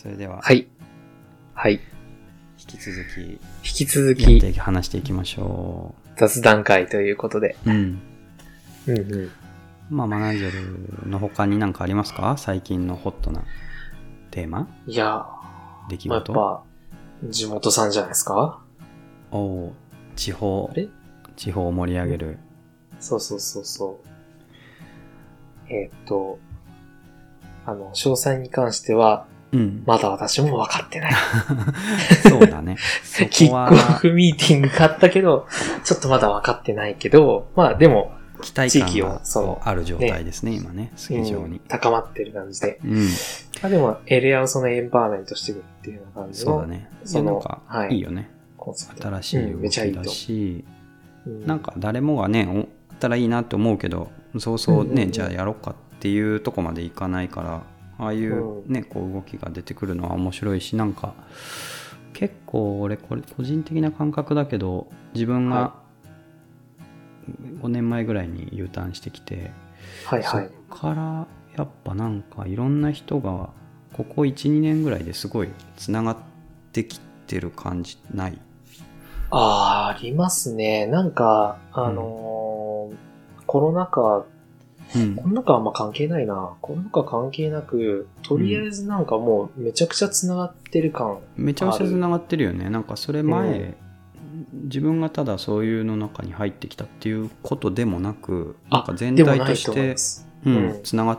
それでは、はい。はい。引き続き、引き続き話していきましょ雑談会ということで。う。うん。うんうん。まあ、マナジェルの他に何かありますか？最近のホットなテーマ？いや、出来まあ、やっ事、ぱ、地元さんじゃないですか？おお地方あ、れ？地方を盛り上げる。そうそうそうそう。えーっと、あの、詳細に関しては、うん。まだ私も分かってない。そうだね。そキックオフミーティング買ったけど、ちょっとまだ分かってないけど、まあでも、期待感がをそのある状態ですね、今ね、スキー場うんに。高まってる感じで。うん。まあでも、エリアをそのエンパワーメントしていくっていうような感じのそうだね。そのいいいよね。新しい動きだし、うんなんか誰もがね、おあったらいいなって思うけど、そうそうね、うんうんうんじゃあやろうかっていうとこまでいかないから、ああいううんね、こう動きが出てくるのは面白いし、なんか、結構俺、これ個人的な感覚だけど、自分がは5年前ぐらいに U ターンしてきて、はいはい。そっからやっぱなんかいろんな人がここ12年ぐらいですごいつながってきてる感じない？ああ、ありますね。なんか、あのーコロナ禍、うんコロナ禍はあんま関係ないな。コロナ禍関係なく、とりあえずなんかもうめちゃくちゃ繋がってる感。めちゃくちゃつながってるよねなんかそれ前、自分がただそういうの中に入ってきたっていうことでもなくなんか全体として。ううんんつなが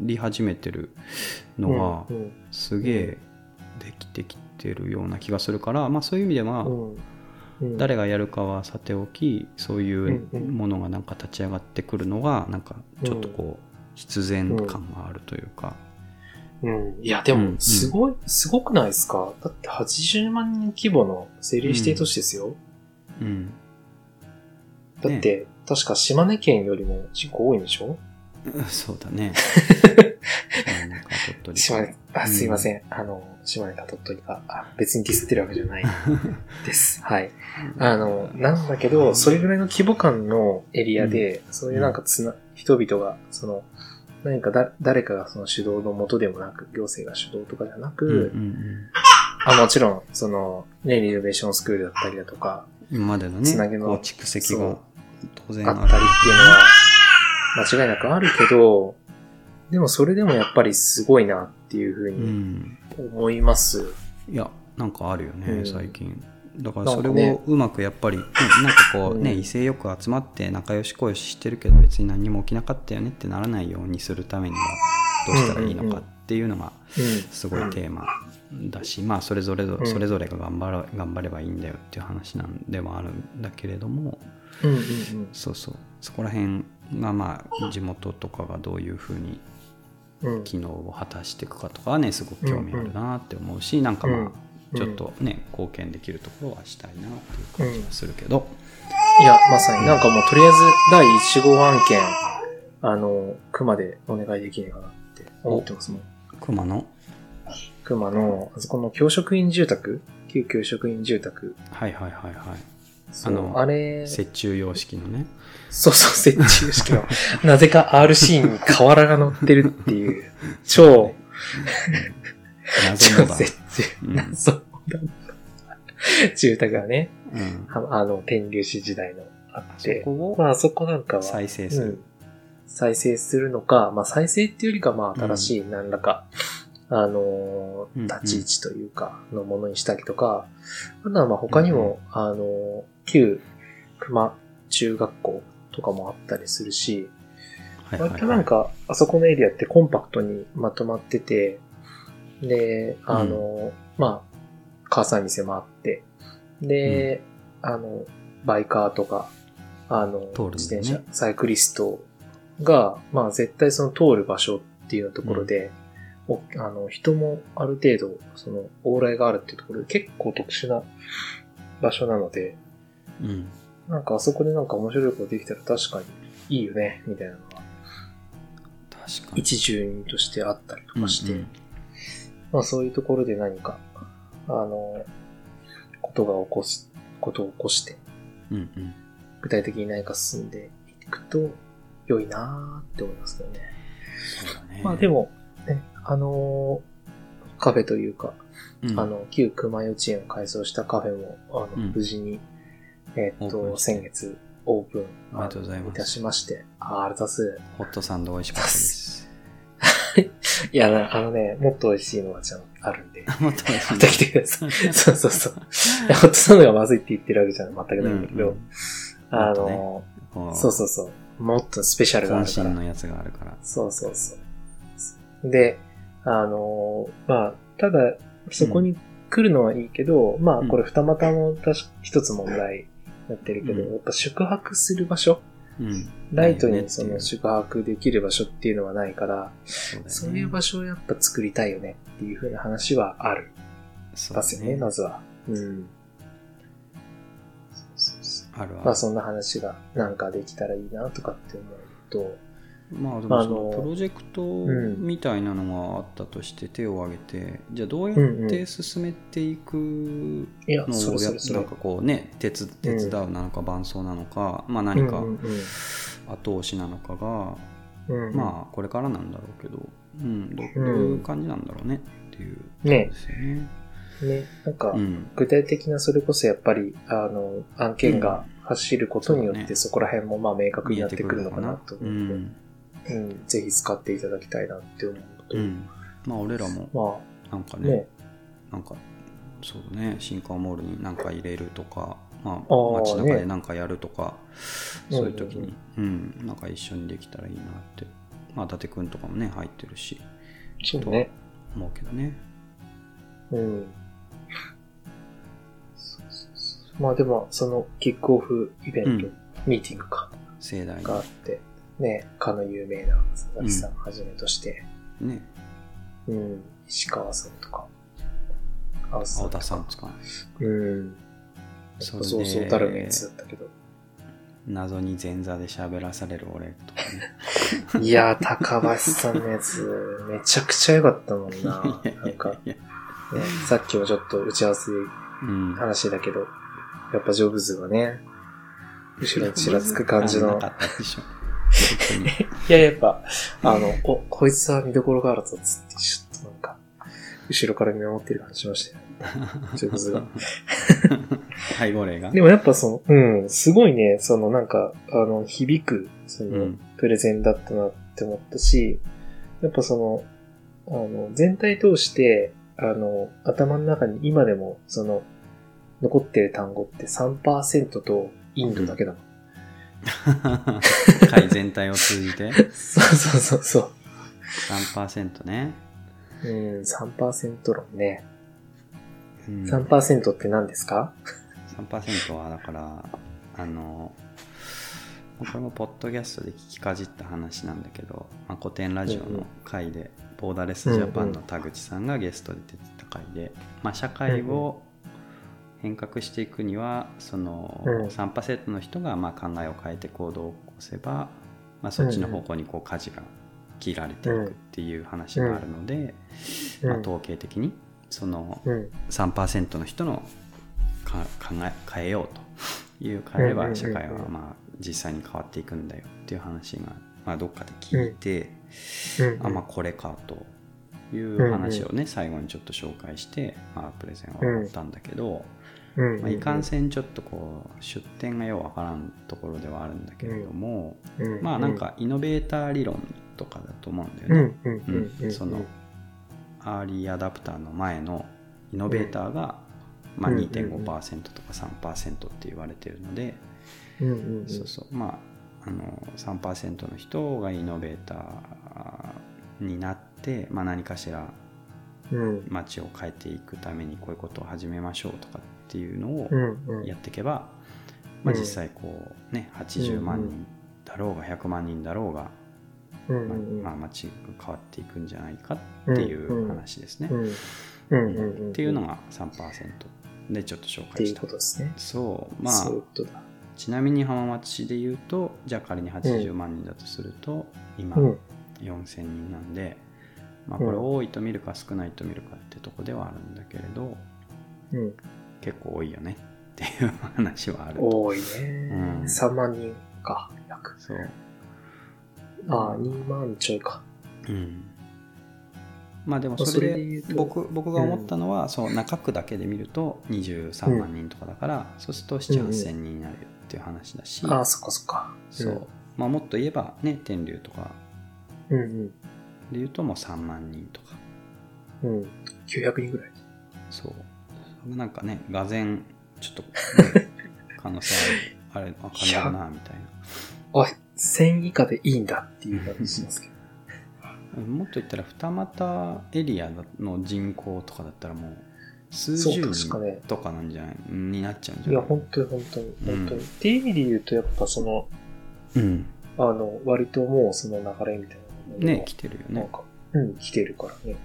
り始めてるのはうんうんすげえできてきてるような気がするから、まあ、そういう意味では、うんうん誰がやるかはさておきそういううんうん。ものがなんか立ち上がってくるのがなんかちょっとこう必然感があるというか、うん。いや、でも、うんうん。すごい、すごくないですか？だって80万人規模の政令指定都市ですよ。うん。だって、確か島根県よりも人口多いんでしょ？そうだね 取島根、あ、うん。すいません。あの、島根か鳥取か、あ別にディスってるわけじゃない。です。はい。あの、なんだけど、それぐらいの規模感のエリアで、そういうなんかつな、人々が、その、何かだ、誰かがその主導のもとでもなく、行政が主導とかじゃなく、うんうんあもちろん、その、ね、リノベーションスクールだったりだとか、うん、今までのつなぎの蓄積が当然あったりっていうのは、間違いなくあるけど、でもそれでもやっぱりすごいなっていうふううにん思います。いやなんかあるよね、うん。最近。だからそれをうまくやっぱり、うんなんかこうね、うん。威勢よく集まって仲良しこよししてるけど別に何も起きなかったよねってならないようにするためにはどうしたらいいのかっていうのがうん。すごいテーマだし、まあそれぞれそれぞれが頑張ら頑張ればいいんだよっていう話なんではあるんだけれどもうんうんうん。そうそう。そこら辺がまあ地元とかがどういうふうにうん。機能を果たしていくかとかはねすごく興味あるなって思うし、なんかまあ、うんちょっとね貢献できるところはしたいなっていう感じはするけど、いや、まさに。なんかもうとりあえず第1号案件、あの、熊でお願いできないかなって思ってますもん。熊野熊の、あそこの教職員住宅？旧教職員住宅。はいはいはいはいあのあれ、折衷様式のね。そうそう、折衷式の、なぜか RC に瓦が乗ってるっていう、超、超謎のだ、謎だ住宅がね、うん、ああの、天竜市時代のああって、そこをまあそこなんかは、再生する、うん。再生するのか、まあ再生っていうよりかまあ新しい何らか、あのーうん立ち位置というか、のものにしたりとか、あとはまあ他にも、あのー旧熊中学校とかもあったりするし、はいはい割となんか、あそこのエリアってコンパクトにまとまってて、で、あの、まあ、母さん店もあって、で、あの、バイカーとか、あの、ね。自転車、サイクリストが、まあ絶対その通る場所っていうところで、おあの、人もある程度、その、往来があるっていうところで結構特殊な場所なので、うん。なんかあそこでなんか面白いことできたら確かにいいよね、みたいなのが確かに。一住人としてあったりとかして、うんうん。まあそういうところで何か、あの、ことが起こす、ことを起こして、うんうん。具体的に何か進んでいくと良いなーって思いますけどね。そうだね。まあでも、ね、あのーカフェというか、うん。あの、旧熊幼稚園を改装したカフェも、あの、うん。無事に、えーっと、先月オープン、ありがとうございますあのたしまして、あー、あれだす。ホットサンド美味しかったです。いや、なあのね、もっと美味しいのがちゃんとあるんで、もっと美味しいまた来てください。そうそうそう。ホットサンドがまずいって言ってるわけじゃ全くないんだけど、うんうんあの、こそうそうそう。もっとスペシャルがあるから。のやつがあるから。そうそうそう。で、あのーまあ、ただ、そこに来るのはいいけど、まあ、これ二股の一つ問題になってるけど、うんやっぱ宿泊する場所、うん。ライトにその宿泊できる場所っていうのはないから、そうねそういう場所をやっぱ作りたいよねっていう風な話はある。そうますよね、まずは。うん。そうそうそうあるあるまあ、そんな話がなんかできたらいいなとかって思うと、まあでもそのあのプロジェクトんみたいなのがあったとして手を挙げて、じゃあどうやって進めていくのをや。なんかこうね手つ手伝うなのか伴走なのか、まあ何かうんうん後押しなのかが、うんうん。まあこれからなんだろうけど、うん、どどううん。いう感じなんだろうねっていう。ね。ですよね。ね、なんか、うん。具体的なそれこそやっぱり、あの、案件が走ることによって、うんそこら辺もまあ明確になってくるのかなとう思うので、んうん、ぜひ使っていただきたいなって思うのと、うん、まあ俺らもまあ、なんかねね、なんかそうだね新川モールに何か入れるとか、まあ、あー街中ね。で何かやるとか、うん。そういう時に、うんなんか一緒にできたらいいなって。まあ伊達くんとかもね入ってるしそうね。思うけどね。うん。まあでも、そのキックオフイベント、うん。ミーティングか、盛大があって、ね、かの有名な佐々木さんはじめとして、にね。うん、石川さんとか、青田さ青んとか。田さんですかうん。それでそうそうたるメンツだったけど。謎に前座で喋らされる俺とかね。いやー、高橋さんのやつ、めちゃくちゃ良かったもんな。なんか、ね、さっきもちょっと打ち合わせ話だけど、やっぱジョブズがね、後ろにちらつく感じの。なか。ったでしょ。本いや、やっぱ、あの、お、こいつは見どころがあるぞ、つって、ちょっとなんか、後ろから見守ってる感じしましたよ。ジョブズが。当に背後霊が？でもやっぱその、うん、すごいね、そのなんか、あの、響く、その、うんプレゼンだったなって思ったし、やっぱその、あの、全体通して、あの、頭の中に今でも、その、残ってる単語って3%とインドだけだもん。会全体を通じて。そうそうそうそ3%ね、う。うん、3%論ね。うん、3%って何ですか？3%はだからあのこれもポッドキャストで聞きかじった話なんだけど、まあ、古典ラジオの回で、ボーダレスジャパンの田口さんがゲストで出てた回で、まあ、社会を変革していくにはそのうん。3%の人がまあ考えを変えて行動を起こせば、まあ、そっちの方向にこう舵が切られていくっていう話があるので、うん。まあ、統計的にそのうん。3%の人のか考え変えようという変えれば社会はまあ実際に変わっていくんだよっていう話がまあどっかで聞いて、うん。あまあこれかという話をね最後にちょっと紹介して、まあ、プレゼンは終わったんだけど、うんまあ、いかんせんちょっとこう出典がようわからんところではあるんだけれども、うんまあなんかイノベーター理論とかだと思うんだよね。うん。そのアーリーアダプターの前のイノベーターが、まあ、うん2.5%とか3%って言われてるので。そうそう。まああの3%の人がイノベーターになって、まあ、何かしらうん。街を変えていくためにこういうことを始めましょうとかっていうのを。やっていけば、まあ、うん実際こうね80万人だろうが100万人だろうが、まあ街が変わっていくんじゃないかっていう話ですね。っていうのが3%でちょっと紹介したことですね。そうまあ。ちなみに浜松市で言うとじゃあ仮に80万人だとすると、今うん。4000人なんで、まあ、うんこれ多いと見るか少ないと見るかってとこではあるんだけれどうん。結構多いよねっていう話はあると多いね。うん3万人か、約。そうああ、2万ちょいか。うんまあでもまあそれで僕僕が思ったのは、そう中区だけで見ると23万人とかだから、そうすると7 8千人になるっていう話だし、ああ、そっかそっか。そう、まあ、もっと言えばね天竜とかうん。うんで言うともう3万人とかうん。うん。900人ぐらい。そうなんかねがぜんちょっと、ね 可能性あるあれあかんだなみたいあ、1000以下でいいんだっていう感じしますけど。な もっと言ったら二俣エリアの人口とかだったらもう数十人とかなんじゃないになっちゃうんじいや、ゃない？本当に本当に、本当に。うんっていう意味で言うと、やっぱその、うんあの、割ともうその流れみたいなね来てるよねなんか、うん、来てるからね。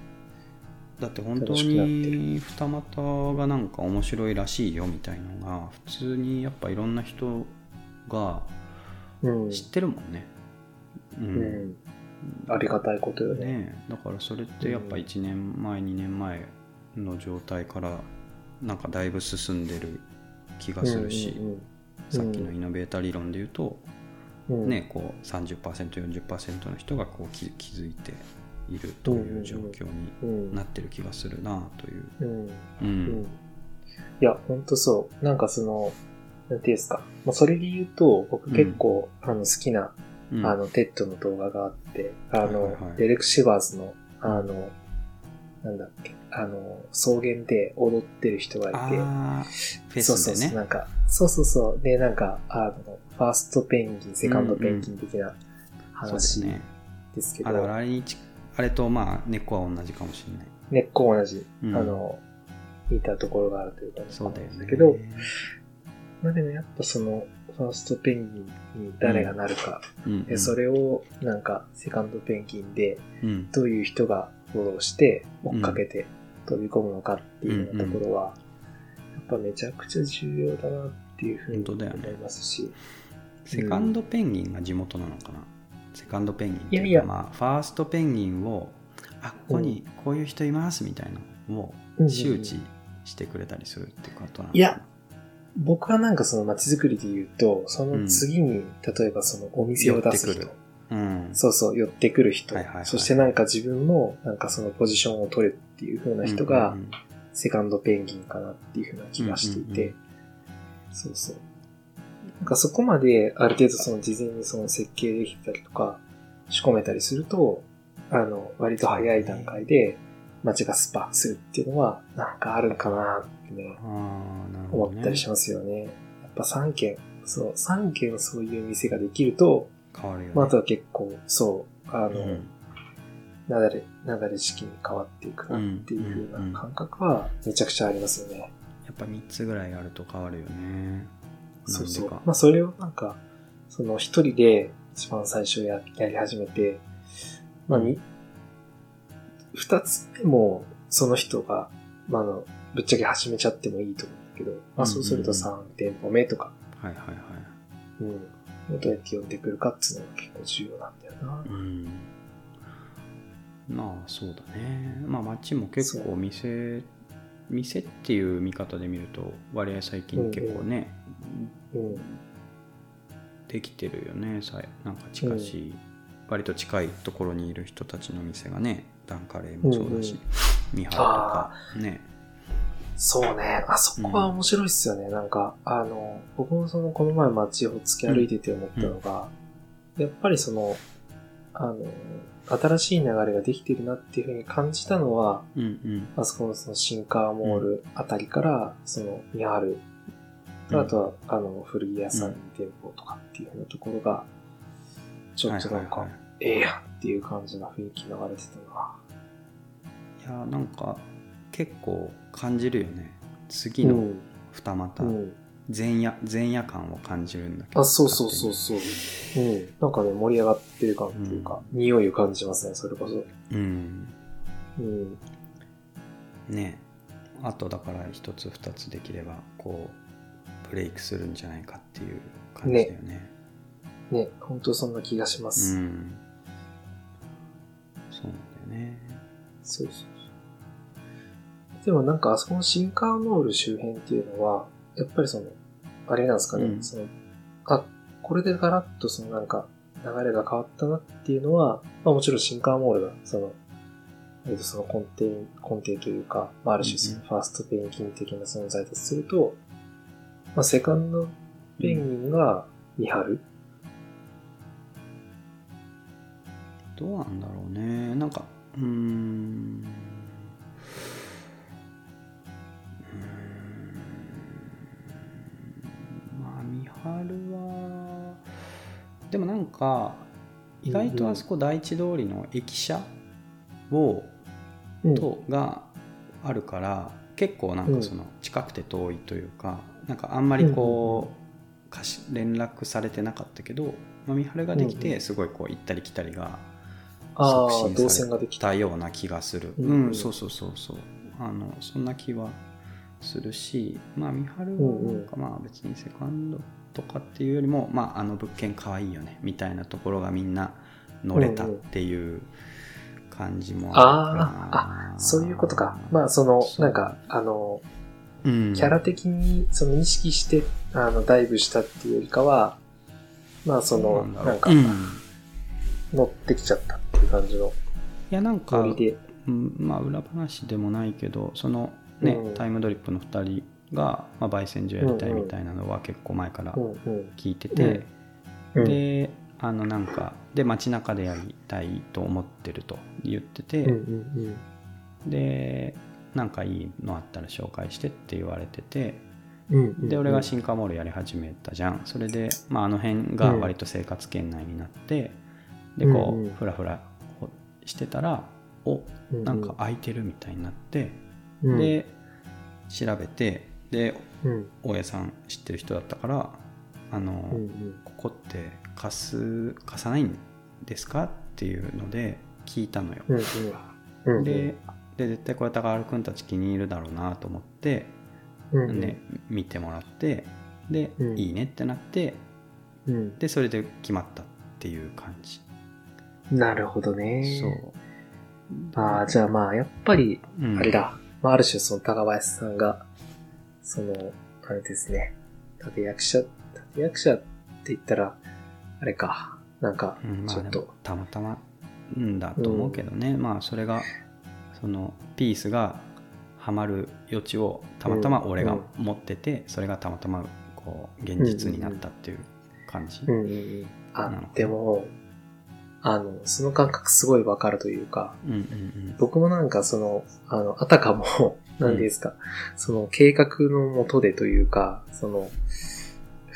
だって本当に二股がなんか面白いらしいよみたいのが普通にやっぱいろんな人がうん。知ってるもんね。ううん。ありがたいことよね。ねえだからそれってやっぱうん1年前、2年前の状態からなんかだいぶ進んでる気がするし、うんうんうんさっきのイイノベータ理論で言うと、うんねこう 30%40% の人がこう気づいているという状況にうんなってる気がするなという。うん。ううんん。いや、ほんとそう。なんかその、なんていうんですか。もうそれで言うと、僕結構、あの、好きな、うんあの、 TED の動画があって、あの、はいはいはいデレク・シバーズの、あの、なんだっけ、あの、草原で踊ってる人がいて、フェそうそうそう、スでね。なんか、そうそうそう。で、なんか、あの、ファーストペンギン、セカンドペンギン的なそう話。ですけど、あだからあれにちあれとまあ根っこは同じかもしれない。根っこ同じ、うん。あの、似たところがあるというか、そうだよね。けど、まあでもやっぱその、ファーストペンギンに誰がなるか、うんうん。でそれをなんかセカンドペンギンでうん。どういう人がフォローして追っかけて飛び込むのかっていうようなところは、やっぱめちゃくちゃ重要だなっていうふうに思いますし、セカンドペンギンが地元なのかな、セカンドペンギンっていうかいやいや。まあ、ファーストペンギンをあここにこういう人いますみたいなのをうん周知してくれたりするってことなのいや僕はなんかその街づくりで言うと、その次に、例えばそのお店を出す人。うん。そうそう、寄ってくる人、はいはいはい。そしてなんか自分もなんかそのポジションを取るっていう風な人がうんうんうん。セカンドペンギンかなっていう風な気がしていて、うんうん。そうそう。なんかそこまである程度その事前にその設計できたりとか仕込めたりすると、あの、割と早い段階で街がスパするっていうのはなんかあるかなってね、思ったりしますよね。やっぱ3軒、そう、3軒そういう店ができると、変わるよね、まあ、あとは結構、そう、あの、うん。なだれ、なだれ式に変わっていくなっていう風な感覚はめちゃくちゃありますよね。やっぱ3つぐらいあると変わるよねそうそう。まあ、それをなんか、その一人で一番最初ややり始めて、まあ、に、二つ目もその人が、まあ、あの、ぶっちゃけ始めちゃってもいいと思うんだけど、まあ、そうするとうんうん3店舗目とか、はいはいはい。うん、どうやって呼んでくるかっていうのが結構重要なんだよな。うん。まあそうだね。まあ街も結構店店っていう見方で見ると割合最近結構ね、うん。できてるよね。さなんか近しい、割と近いところにいる人たちの店がねダンカレーもそうだし、ミハルとかね。そうね。あそこは面白いっすよね。なんか、あの、僕もその、この前街を突き歩いてて思ったのが、やっぱりその、あの、新しい流れができてるなっていうふうに感じたのは、うんうん。あそこのその新カーモールあたりから、その、ミハル、うんあとは、あの、古着屋さん店舗とかっていうふうなところが、ちょっとなんかええやんっていう感じな雰囲気流れてたな。いやなんか結構感じるよね次のうん。二股、うん。前夜前夜感を感じるんだけどあ、そうそうそうそう。うん。なんかね、盛り上がってる感っていうか、匂いを感じますね、それこそ。うんうん。ねあとだから一つ二つできればこうブレイクするんじゃないかっていう感じだよね。ね、本当そんな気がしまうす。ん。そうなんだよね。そうそうそう。でもなんか、あそこの新カーノール周辺っていうのは、やっぱりその、あれなんですかね、うん。その、あ、これでガラッとそのなんか、流れが変わったなっていうのは、まあもちろん新カーモールが、その、えっとその根底、根底というか、まあ、ある種そのファーストペンギン的な存在とすると、まあ、セカンドペンギンが見張る。どうなんだろうね。なんかうん。まあ三春はでもなんか意外とあそこ第一通りの駅舎をうん。とがあるから結構なんかその近くて遠いというかなんかあんまりこうかし連絡されてなかったけど、まあ、三春ができうんうてすごいこう行ったり来たりが促進された。たような気がする。うんうん、そうそうそうそう。あのそんな気はするし、まあ三春はなんかまあ別にセカンドとかっていうよりも、まああの物件可愛いよねみたいなところがみんな乗れたっていう感じもあるかな。あ、そういうことか。まあ、その、なんか、あの、うん、キャラ的に、その意識して、あの、ダイブしたっていうよりかは、まあ、その、なんかう、ん。乗ってきちゃったっていう感じのいやなんか。うんまあ裏話でもないけどそのね、うん。タイムドリップの2人が、まあ、焙煎所やりたいみたいなのは結構前から。聞いてて、うん、であのなんかで街中でやりたいと思ってると言ってて、うんうんでなんかいいのあったら紹介してって言われててうん。うんうん。で俺がシンカーモールやり始めたじゃん。それで、まあ、あの辺が割と生活圏内になって、でこうんうん。うふらふらしてたらおなんか空いてるみたいになって、うん、で調べてでうん、大家さん知ってる人だったからあの、うんうん。ここって貸す貸さないんですかっていうので聞いたのよ、うんうん。うん、でで絶対これ高原くんたち気に入るだろうなと思って、うんうん、ね見てもらってで、うん。いいねってなってうん、でそれで決まったっていう感じ、なるほどね。そう。ああ、じゃあまあ、やっぱり、うん。あれだ。まあ、ある種その高林さんが、その、あれですね。立役者、立役者って言ったら、あれか。なんかちょっと、たまたまんだと思うけどね、まあそれがそのピースがハマる余地をたまたま俺が持ってて、それがたまたまこう現実になったっていう感じ、うん。うん。うん。あでも、あの、その感覚すごいわかるというか、うん、うんうん。僕もなんかその、あの、あたかも、何ですか、その計画のもとでというか、その、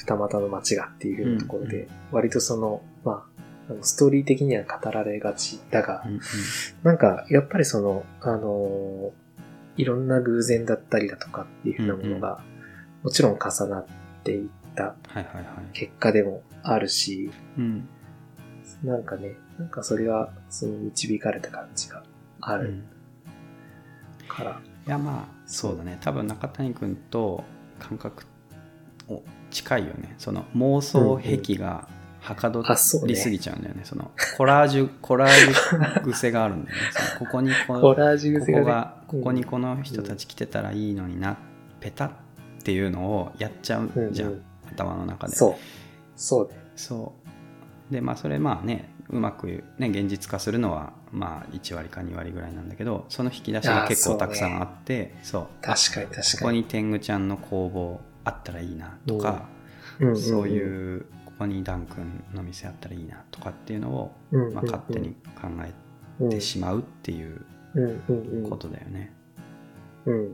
二股の街がっていうようなところで、うん割とその、まあ、あのストーリー的には語られがちだが、うんうん。なんか、やっぱりその、あのいろんな偶然だったりだとかっていうふうなものが、もちろん重なっていった結果でもあるし、うん。なんかね、なんかそれは、その導かれた感じがあるうん。から、いやまあそうだね。多分中谷君と感覚を近いよね。その妄想癖がはかどりすぎちゃうんだよね。そのコラージュ コラージュ癖があるんだよね。ここにこコラージュこ癖がね、こがここにこの人たち来てたらいいのにな、ペタっていうのをやっちゃうじゃん、うんうん。頭の中で。そう。そうね。そう。でまあそれまあねうまくね現実化するのはまあ1割か2割ぐらいなんだけどその引き出しが結構たくさんあってそう。確かに確こかに。こに天狗ちゃんの工房あったらいいなとか、うん。そういうここにダン君の店あったらいいなとかっていうのを、まあ、勝手に考えてしまうっていうことだよね。うん。い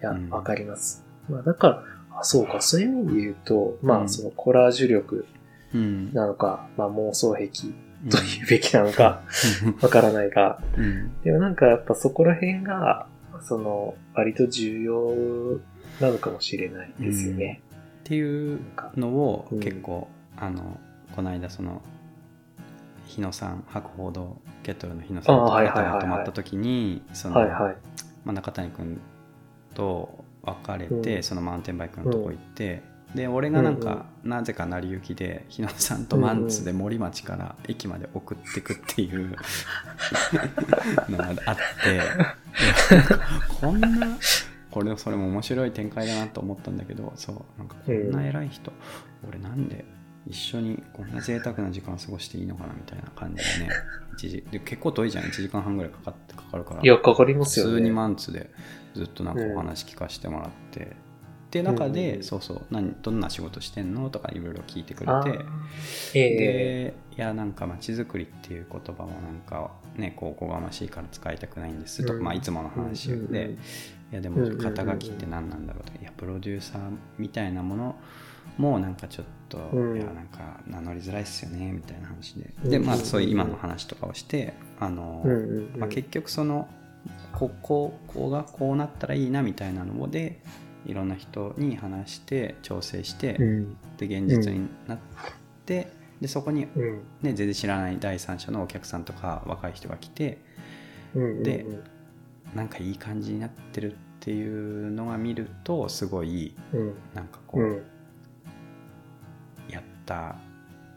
や、うん。わかります。まあだから、あ、そうか、そういう意味で言うと、まうん。あそのコラージュ力うん。なのか、まあ妄想癖と言うべきなのか、わからないが、うん。でもなんかやっぱそこら辺が、その、割と重要なのかもしれないですよね。っていうのをうん。結構、あのこの間その日野さん博報堂ケトルの日野さんとあはいはいはいはい。泊まった時に中谷君と別れて、うん。そのマウンテンバイクのとこ行って、で俺がなんか、なぜか成り行きで日野さんとマンツで森町から駅まで送ってくっていう のがあって こんなこれそれも面白い展開だなと思ったんだけどそうなんかこんな偉い人、俺なんで一緒にこんな贅沢な時間過ごしていいのかなみたいな感じでね 一時で結構遠いじゃん。1時間半ぐらいかかってかかるから。いや、かかりますよね。普通にマンツでずっとなんかお話聞かせてもらって、っていう中で、うん。そうそう何どんな仕事してんのとかいろいろ聞いてくれて。ええでいやなんか街づくりっていう言葉もなんかねこうおこがましいから使いたくないんですとか、うん。まあ、いつもの話で、うんうんうんいやでも肩書きって何なんだろうとかいやプロデューサーみたいなものもなんかちょっと、うん。いやなんか名乗りづらいっすよねみたいな話で、うんでまあそういう今の話とかをしてあの、うんうんうん。まあ、結局そのこここうがこうなったらいいなみたいなのでいろんな人に話して調整して、うん。で現実になって、でそこに、ね、うん。全然知らない第三者のお客さんとか若い人が来てでなんかいい感じになってるっていうのが見るとすごいうん。なんかこう、うん。やった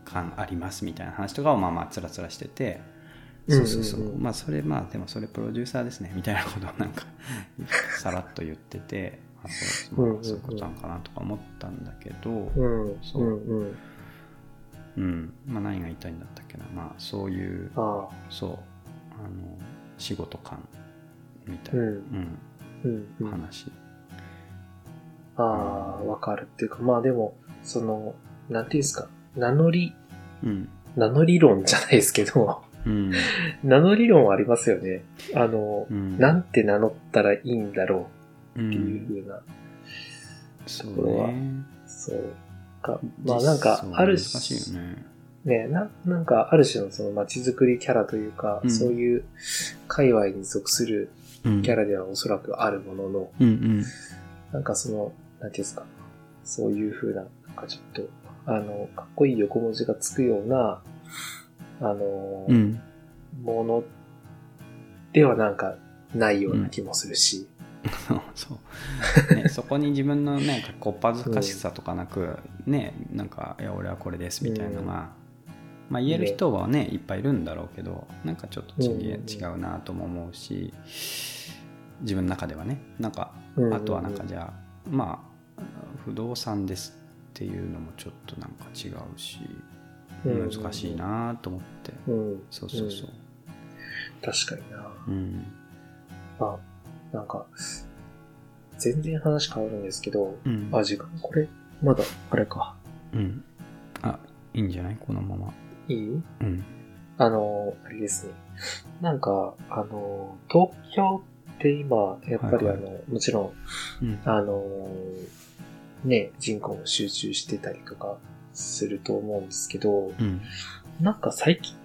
感ありますみたいな話とかをまあまあつらつらしてて。うんそうそうそう、まあそれまあでもそれプロデューサーですね。みたいなことをなんか さらっと言っててあそう,、まあ、そういうことなんかなとか思ったんだけど、うん。そう。うんまあ、何が言いたいんだったっけな、まあ、そういうそう。あの仕事感みたいな、うん。うん。うんうん。話、ああわかるっていうかまあでもそのなんていうんですか名乗りうん。名乗り論じゃないですけどうん。名乗り論はありますよね。あのうん、なんて名乗ったらいいんだろう。うっていうん風な、そうところはね。そうか。まあなんかそうある難しいよね。ねな、なんかある種のその街づくりキャラというか、うん。そういう界隈に属するうんキャラではおそらくあるものの、うんうん。なんかその、なんていうんですか、そういう風な、なんかちょっと、あの、かっこいい横文字がつくような、あの、うん。ものではなんかないような気もするし、そう そう、ね、そこに自分のなんかこっぱずかしさとかなく、ねなんか「いや俺はこれです」みたいなのが、まあ、言える人はねいっぱいいるんだろうけどなんかちょっと違うなとも思うし自分の中ではね。なんかうんあとはなんかじゃあまあ不動産ですっていうのもちょっとなんか違うしうん難しいなと思って。うん、そうそうそう。確かにな。うん。あ、なんか、全然話変わるんですけど、うん。あ、時間これ、まだ、あれか。うん。あいいんじゃない？このままいいうん。あの、あれですね。なんか、あの、東京って今、やっぱりあはい。の、もちろん、うん。あの、ね、人口も集中してたりとかすると思うんですけど、うん。なんか最近、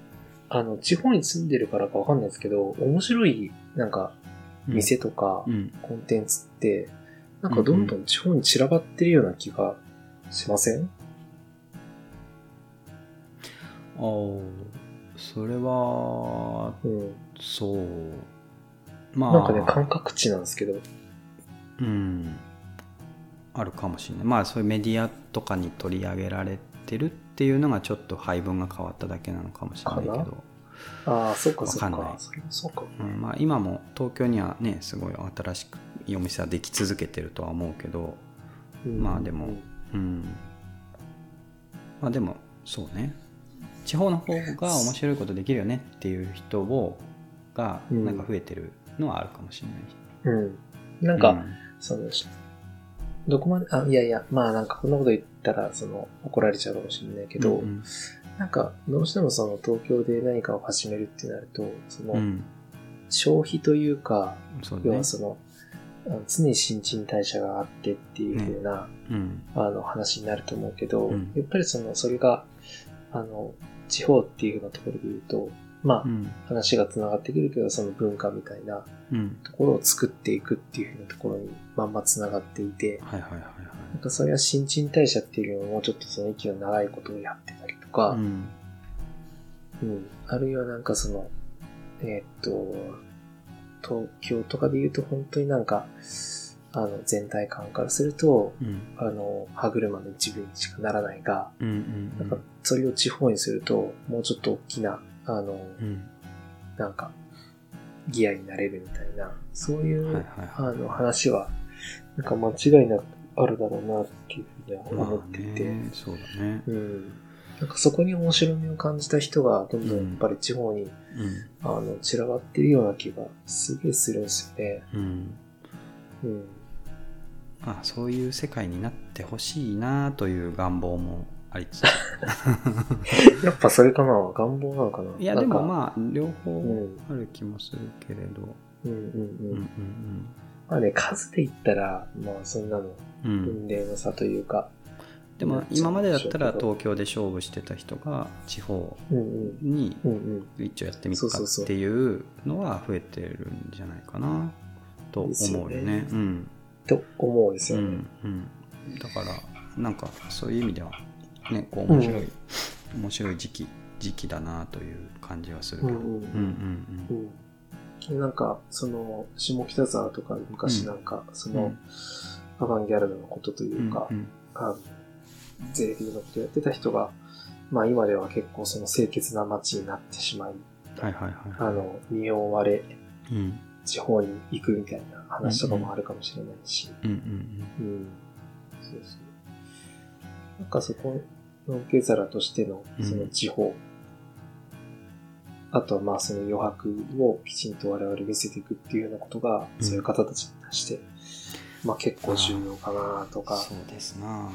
あの、地方に住んでるからかわかんないですけど、面白い、なんか、店とかう、ん。コンテンツって、なんかどんどん地方に散らばってるような気がしません？ああそれはうん。そう。まあ。なんかね、感覚値なんですけど。うん。あるかもしれない。まあそういうメディアとかに取り上げられてるっていうのがちょっと配分が変わっただけなのかもしれないけど、ああ、そうかそうわかんない。か。そうか。うんまあ、今も東京にはねすごい新しくいいお店はでき続けてるとは思うけど。うんまあでもうん。まあでもそうね地方の方が面白いことできるよねっていう人をがうん。なんか増えてるのはあるかもしれない、うん。なんか、うんその、どこまで、あ、いやいや、まあなんかこんなこと言ったら、その、怒られちゃうかもしれないけど、うんなんか、どうしてもその東京で何かを始めるってなると、その、うん。消費というか、ね。要はその、常に新陳代謝があってっていう風な、うん。あの話になると思うけど、うん。やっぱりその、それが、あの、地方っていう風なところで言うと、まあ、うん。話が繋がってくるけど、その文化みたいなうん。ところを作っていくっていう風なところにまんま繋がっていて、はいはいはいなんかそれは新陳代謝っていうよりももうちょっとその息の長いことをやってたりとか、はいうん。うん。あるいはなんかその、えーっと、東京とかで言うと本当になんか、あの、全体感からすると、うん。あの、歯車の一部にしかならないが、うんうんなんかそれを地方にすると、もうちょっと大きな、あの、うん。なんか、ギアになれるみたいな、そういう、はいはいはい。あの、話は、なんか間違いなくあるだろうなっていうふうには思まあっていて、ねそうだね。うん。なんかそこに面白みを感じた人がどんどん。やっぱり地方に、うん。あの散らばってるような気がすげえするんですよね。うん。うん。まあそういう世界になってほしいなという願望もありつつ。やっぱそれかな願望なのかな。いやでもあ。まあ両方うん。ある気もするけれど。うんうんうん。うん。まあね、数で言ったら、まあそんなの、うん。うん運命の差というか。でも今までだったら東京で勝負してた人が地方うんうん。にうんうん。一応やってみっかそうそうそう。っていうのは増えてるんじゃないかなと思うよね。うんと思うんですうよね。んうん。だからなんかそういう意味ではねこう面白い、面白い時期時期だなという感じはするけど、うんうんうん。うんうん。なんか、その、下北沢とかで昔なんか、その、うん。アバンギャルドのことというか、うんあの税理のことやってた人が、まあ今では結構その清潔な街になってしまい、はいはいはいあの、身を追われ、うん。地方に行くみたいな話とかもあるかもしれないし、うんうんうん。そうそう。なんかそこの受け皿としての、その地方、あとはまあその余白をきちんと我々見せていくっていうようなことが、うん。そういう方たちに対して、まあ結構重要かなとかそうですな。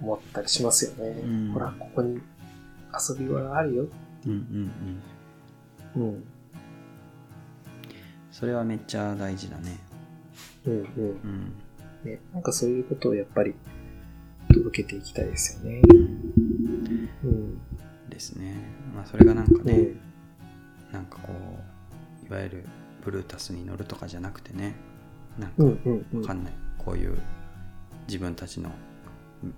思ったりしますよね。うん。ほら、ここに遊び場があるよ。うんうんうん。うん。それはめっちゃ大事だねうんうん。うんね、なんかそういうことをやっぱり届けていきたいですよね。うん。ですねまあそれがなんかね、うん。なんかこういわゆるブルータスに乗るとかじゃなくてねなんかうんうんうん。わかんない、こういう自分たちの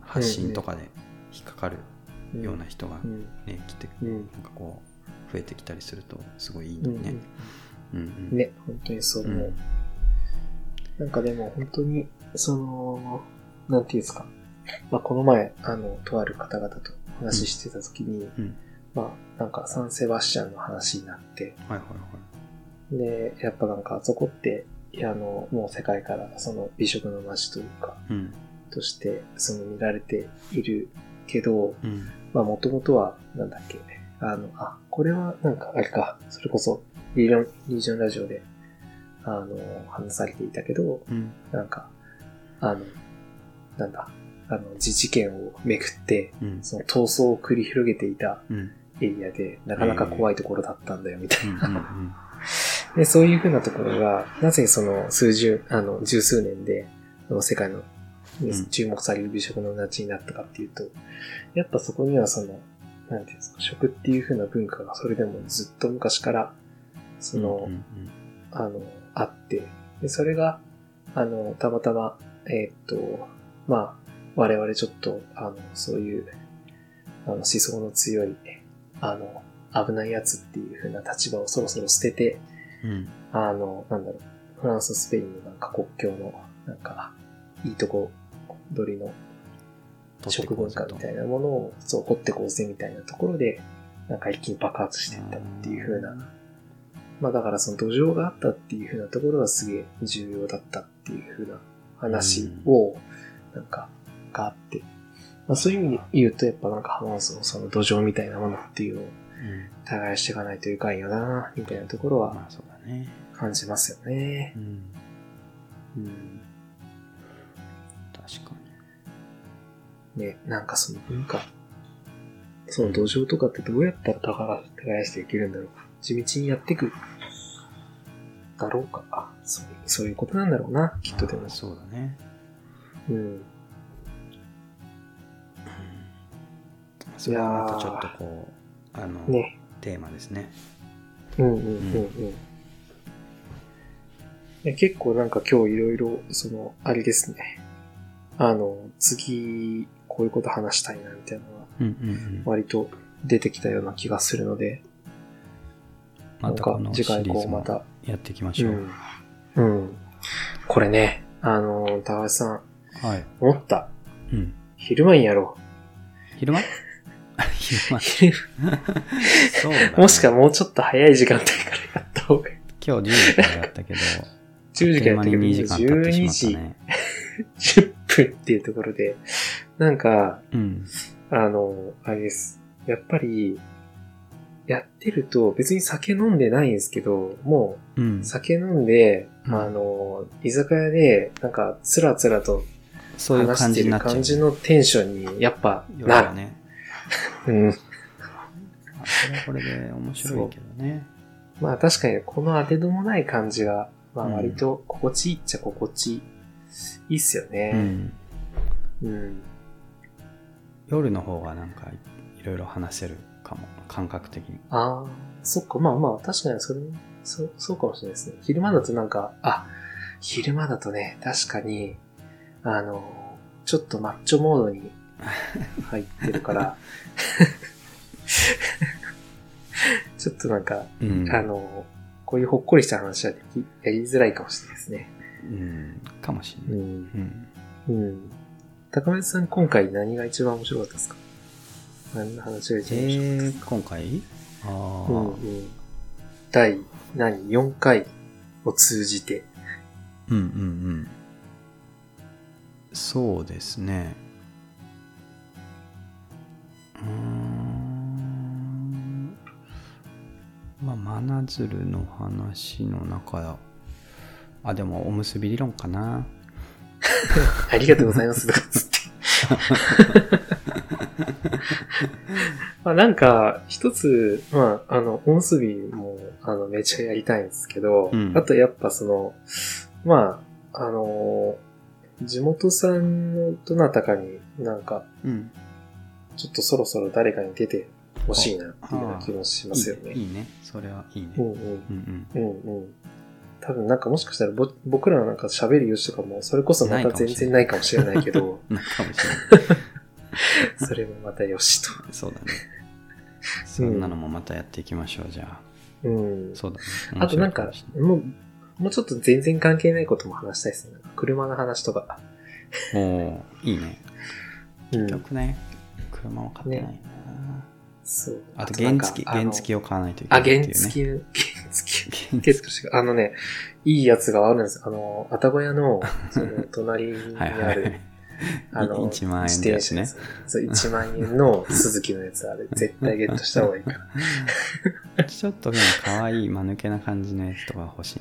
発信とかで引っかかるような人がうん。ね、来てうん。なんかこう増えてきたりするとすごいいいうんのにね。うんうんね、本当にそう思う。うんなんかでも本当に、その、なんていうんですか。まあこの前、あの、とある方々と話してた時に、うんまあなんかサンセバスチャンの話になって、はいはいはい。で、やっぱなんかあそこって、いやあの、もう世界からその美食の街というか、うんとして、その見られているけど、うんまあもともとは、なんだっけ、あの、あ、これはなんかあれか、それこそ、リージョン、リージョンラジオで、あの、話されていたけど、うん。なんか、あの、なんだ、あの、自治権をめくって、うん。その闘争を繰り広げていたうん。エリアで、なかなか怖いところだったんだよ、みたいな。で、そういうふうなところが、なぜその数十、あの、十数年で、世界の、ん。注目される美食の街になったかっていうと、やっぱそこにはその、なんていうんですか、食っていうふうな文化がそれでもずっと昔から、その、あの、あって、で、それが、あの、たまたま、えーっと、まあ、我々ちょっと、あの、そういう、あの、思想の強い、あの、危ないやつっていう風な立場をそろそろ捨てて、うん。あの、なんだろう、フランス、スペインのなんか国境の、なんか、いいとこ取りの食文化みたいなものを、そう、掘ってこうぜみたいなところで、なんか一気に爆発していったっていう風なまあだからその土壌があったっていう風なところがすげえ重要だったっていう風な話を、なんか、があって、まあそういう意味で言うとやっぱなんかハマースのその土壌みたいなものっていうのをうん。耕していかないといかんよな、みたいなところはまあそうだね。感じますよね。う。ん。うん。確かね、なんかその文化、その土壌とかってどうやったら耕耕していけるんだろう。か。地道にやっていく、だろうか。あそういう、そういうことなんだろうな、きっとでも。そうだねうん。それはまたちょっとこうあの、ね。テーマですねうんうんうんうん。いや結構なんか今日いろいろ、その、あれですね。あの、次、こういうこと話したいな、みたいなのが、うんうんうん割と出てきたような気がするので、またこ回リーズもこうまた、やっていきましょう、うん。うん。これね、あの、高橋さん、はい、思った。うん、昼間にやろ 昼間？昼間う。昼そうだ、ね、もしかもうちょっと早い時間帯からやった方がいい。今日10時からやったけど10時からやったけど、2時間経ってし12まった時ね10分っていうところで、なんか、うんあの、あれです。やっぱり、やってると別に酒飲んでないんですけど、もう酒飲んで、うんあの、居酒屋でなんかつらつらとそういう話してる感じになっちゃう。感じのテンションにやっぱ夜なる。はね。うん。あそれはこれで面白いけどね。まあ確かにこの当てどもない感じが、まあうん割と心地いいっちゃ心地いいっすようね。ん。うん。夜の方がなんかいろいろ話せるかも。感覚的に。ああ、そっか、まあまあ確かにそれも、そう、そうかもしれないですね。昼間だとなんか、あ、昼間だとね、確かに、あの、ちょっとマッチョモードに 入ってるから、ちょっとなんか、うん。あの、こういうほっこりした話はでき、やりづらいかもしれないですね。うん。かもしれない。ん。うん。うん。高松さん、今回何が一番面白かったですか？何の話が一番面白かったえー、今回？ああ、うんうん。第何 ?4 回を通じて。うんうんうん。そうですね。うーん。まあ、真鶴の話の中、あ、でも、おむすび理論かな。ありがとうございます。とかつって。まあなんか、一つ、まあ、あの、おむすびも、あの、めちゃやりたいんですけど、うんあとやっぱその、まあ、あの、地元さんのどなたかになんか、うん。ちょっとそろそろ誰かに出てほしいなっていうような気もしますよね。いいいいね。それはいいね。うんうん。うんうんうん。多分なんかもしかしたらぼ僕らのなんか喋る様子とかもそれこそまた全然ないかもしれないけど、うん。なんかもしれない。それもまたよしと。そうだね。そんなのもまたやっていきましょう、じゃあ。うん。そうだね。あとなんかもう、もうちょっと全然関係ないことも話したいですね。車の話とか。おーいいね。うん結。局ね、車も買ってないな、そう。あと原付、あの原付を買わないといけあ、ないっていうね。原付、原付。原原付あのね、いいやつがあるんです。あの、愛宕屋の、その、隣にある、あの、1万円のやつねそう、1万円の鈴木のやつあれ、絶対ゲットした方がいいから。ちょっとでも可愛い間抜けな感じのやつとか欲しい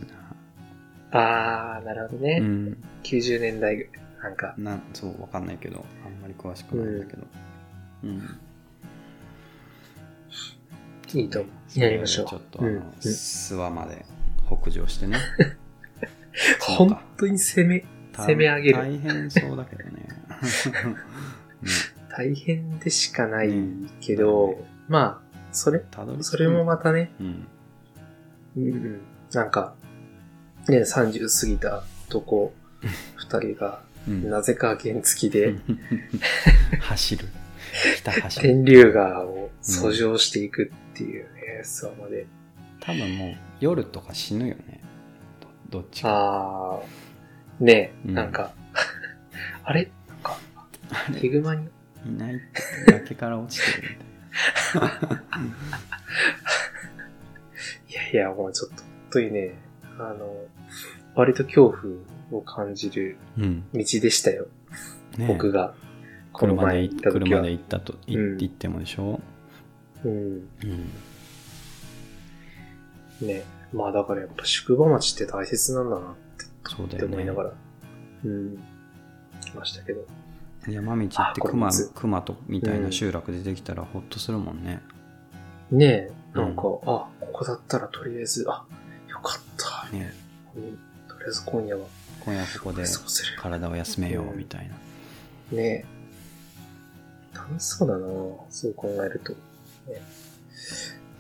あー、なるほどね。な。うん。90年代。なんか、なんそう、わかんないけど、あんまり詳しくないんだけど。うん。いいと思う。やりましょう。ちょっとあの、うんうん諏訪まで北上してね。本当に攻め、攻め上げる。大変そうだけどね。ね 大変でしかないうんけど、まあ、それ、それもまたね、うん。うんうん、なんか、ね、30過ぎた男二人が、うんなぜか原付で、走る。走る。天竜川を遡上していくっていうね、諏訪まで。多分もう夜とか死ぬよね。どどっちか。あー、ね、うんなんか、あれ？なんか、あれ？ヒグマに、いないって崖から落ちてるみたいな。いやいや、もうちょっと、本当にね、あの、割と恐怖を感じるうん。道でしたよ。ねえ僕が、この前車で行った時は車で。行ったと、いうん行ってもでしょ？うん。うん。ね。まあだからやっぱ宿場町って大切なんだなってそうだよね思いなが。ら、うん、来ましたけど。山道行って熊水熊とみたいな集落出てきたらほっとするもんね。ねえ、なんか、うんあ、ここだったらとりあえず、あ、よかった。ねうんとりあえず今夜は今夜ここで。体を休めようみたいな。ねえ。楽しそうだなそう考えると。ね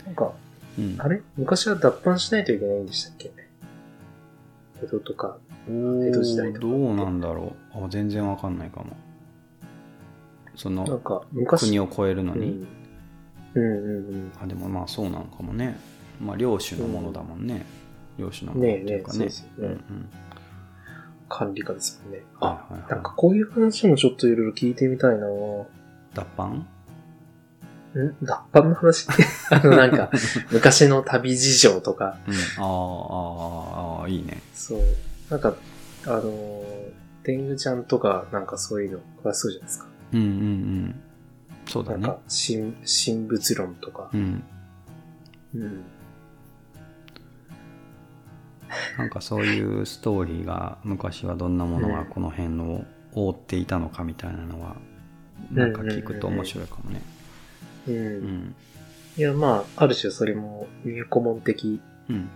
なんか、うん。あれ？昔は脱藩しないといけないんでしたっけ？江戸とか。江戸時代とかどうなんだろう。あ全然わかんないかも。そなんのか、昔。国を越えるのに。うん。うんうんうん。あでもまあそうなんかもね。まあ領主のものだもんね。領主のものっていうかね。ねえねえそうですよねうんうん管理下ですもんね。あ、はいはいはいなんかこういう話もちょっといろいろ聞いてみたいな脱藩？ん脱藩の話？って、あのなんか、昔の旅事情とか、うん。ああ、ああ、ああ、いいね。そう。なんか、あのー、天狗ちゃんとか、なんかそういうの詳しそうじゃないですか。うんうんうん。そうだねなんか、神、神仏論とかう。んうん。なんかそういうストーリーが昔はどんなものがうんこの辺を覆っていたのかみたいなのはなんか聞くと面白いかもねう。うんんいや、まあ、ある種それも入顧問的うん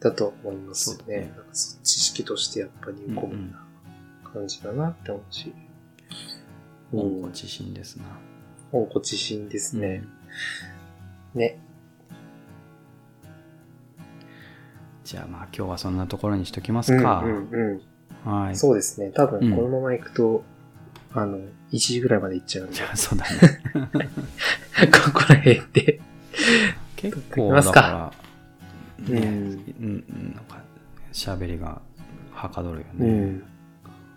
だと思いますよそうだね。ねなんか知識としてやっぱ入顧問な感じだなって思うし。温故知新ですな温故知新ですね。ね。じゃあまあ今日はそんなところにしときますか、うんうんうん。はいそうですね。多うん分このまま行くと、あの、1時ぐらいまで行っちゃうんで。じ、ゃあそうだね。ここら辺で。結撮っとき構ますか。だからねうん。うんなんか喋りがはかどるよね、うん。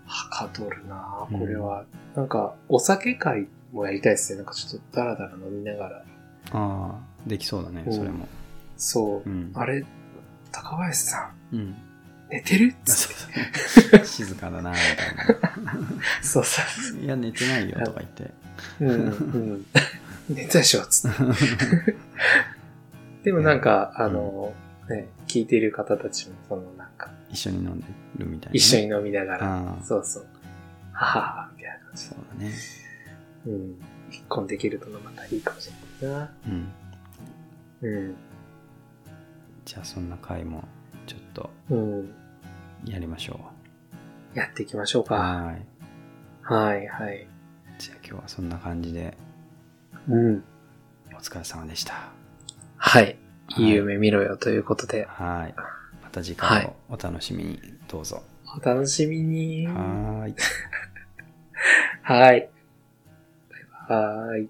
はかどるな。うん。これは。なんか、お酒会もやりたいですね。なんかちょっとダラダラ飲みながら。ああできそうだねうん。それも。そう。う。ん。あれ、高林さん、うん。寝てるっ 静かだなみたいなそうそういや、寝てないよとか言って。そう。うん、うん。寝たでしょっつって。でもなんか、あの、ね、聞いてる方たちも、そのなんか、一緒に飲んでるみたいな、ね。一緒に飲みながら、そうそう。ははは、みたいな感じそうだね。で。うん。一本できるとまたいいかもしれないな。うん。うん。じゃあ、そんな回も、ちょっと、うん。やりましょやっていきましょうう。か。はい。はい、はい。じゃあ、今日はそんな感じで、うん。お疲れ様でした。はい。はいいい夢見ろよということで、はい。また次回はいをお楽しみに、どうぞ。お楽しみに。はーい。はい。バイバーイ。